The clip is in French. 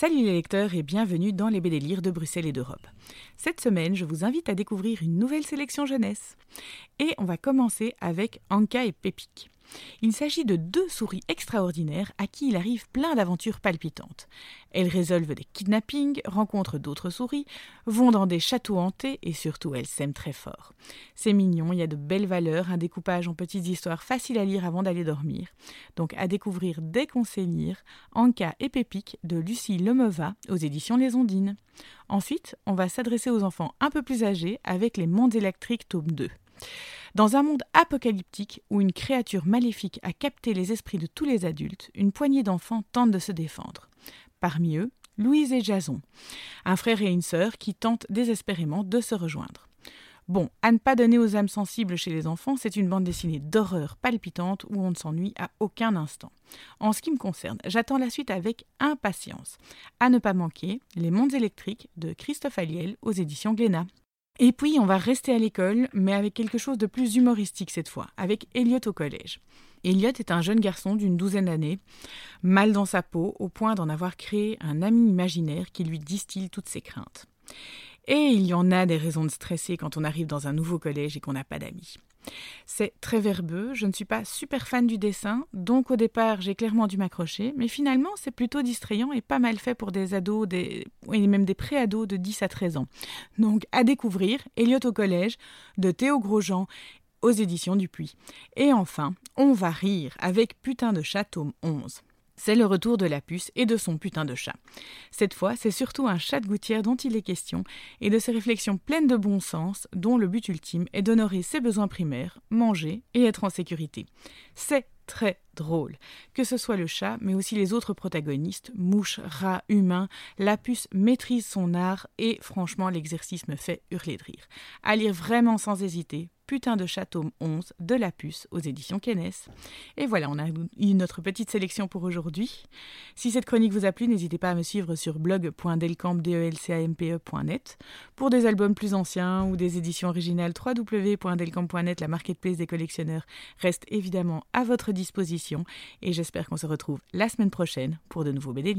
Salut les lecteurs et bienvenue dans les BD Lire de Bruxelles et d'Europe. Cette semaine, je vous invite à découvrir une nouvelle sélection jeunesse. Et on va commencer avec Anka et Pépik. Il s'agit de deux souris extraordinaires à qui il arrive plein d'aventures palpitantes. Elles résolvent des kidnappings, rencontrent d'autres souris, vont dans des châteaux hantés et surtout elles s'aiment très fort. C'est mignon, il y a de belles valeurs, un découpage en petites histoires faciles à lire avant d'aller dormir. Donc à découvrir dès qu'on sait lire Anka et Pépic de Lucie Lemeva aux éditions Les Ondines. Ensuite, on va s'adresser aux enfants un peu plus âgés avec Les Mondes électriques tome 2. Dans un monde apocalyptique où une créature maléfique a capté les esprits de tous les adultes, une poignée d'enfants tentent de se défendre. Parmi eux, Louise et Jason, un frère et une sœur qui tentent désespérément de se rejoindre. Bon, à ne pas donner aux âmes sensibles chez les enfants, c'est une bande dessinée d'horreur palpitante où on ne s'ennuie à aucun instant. En ce qui me concerne, j'attends la suite avec impatience. À ne pas manquer, Les Mondes électriques de Christophe Aliel aux éditions Glénat. Et puis, on va rester à l'école, mais avec quelque chose de plus humoristique cette fois, avec Elliot au collège. Elliot est un jeune garçon d'une douzaine d'années, mal dans sa peau, au point d'en avoir créé un ami imaginaire qui lui distille toutes ses craintes. Et il y en a des raisons de stresser quand on arrive dans un nouveau collège et qu'on n'a pas d'amis. C'est très verbeux, je ne suis pas super fan du dessin, donc au départ j'ai clairement dû m'accrocher, mais finalement c'est plutôt distrayant et pas mal fait pour des ados, des... et même des pré-ados de 10 à 13 ans. Donc à découvrir, Elliot au collège, de Théo Grosjean aux éditions Dupuis. Et enfin, on va rire avec Putain de chat tome 11. C'est le retour de la puce et de son putain de chat. Cette fois, c'est surtout un chat de gouttière dont il est question et de ses réflexions pleines de bon sens dont le but ultime est d'honorer ses besoins primaires, manger et être en sécurité. C'est très drôle. Que ce soit le chat, mais aussi les autres protagonistes, mouches, rats, humains, la puce maîtrise son art et franchement l'exercice me fait hurler de rire. À lire vraiment sans hésiter, Putain de Château 11 de la puce aux éditions Kennes. Et voilà, on a eu notre petite sélection pour aujourd'hui. Si cette chronique vous a plu, n'hésitez pas à me suivre sur blog.delcamp.net pour des albums plus anciens ou des éditions originales www.delcamp.net, la marketplace des collectionneurs, reste évidemment à votre disposition et j'espère qu'on se retrouve la semaine prochaine pour de nouveaux BD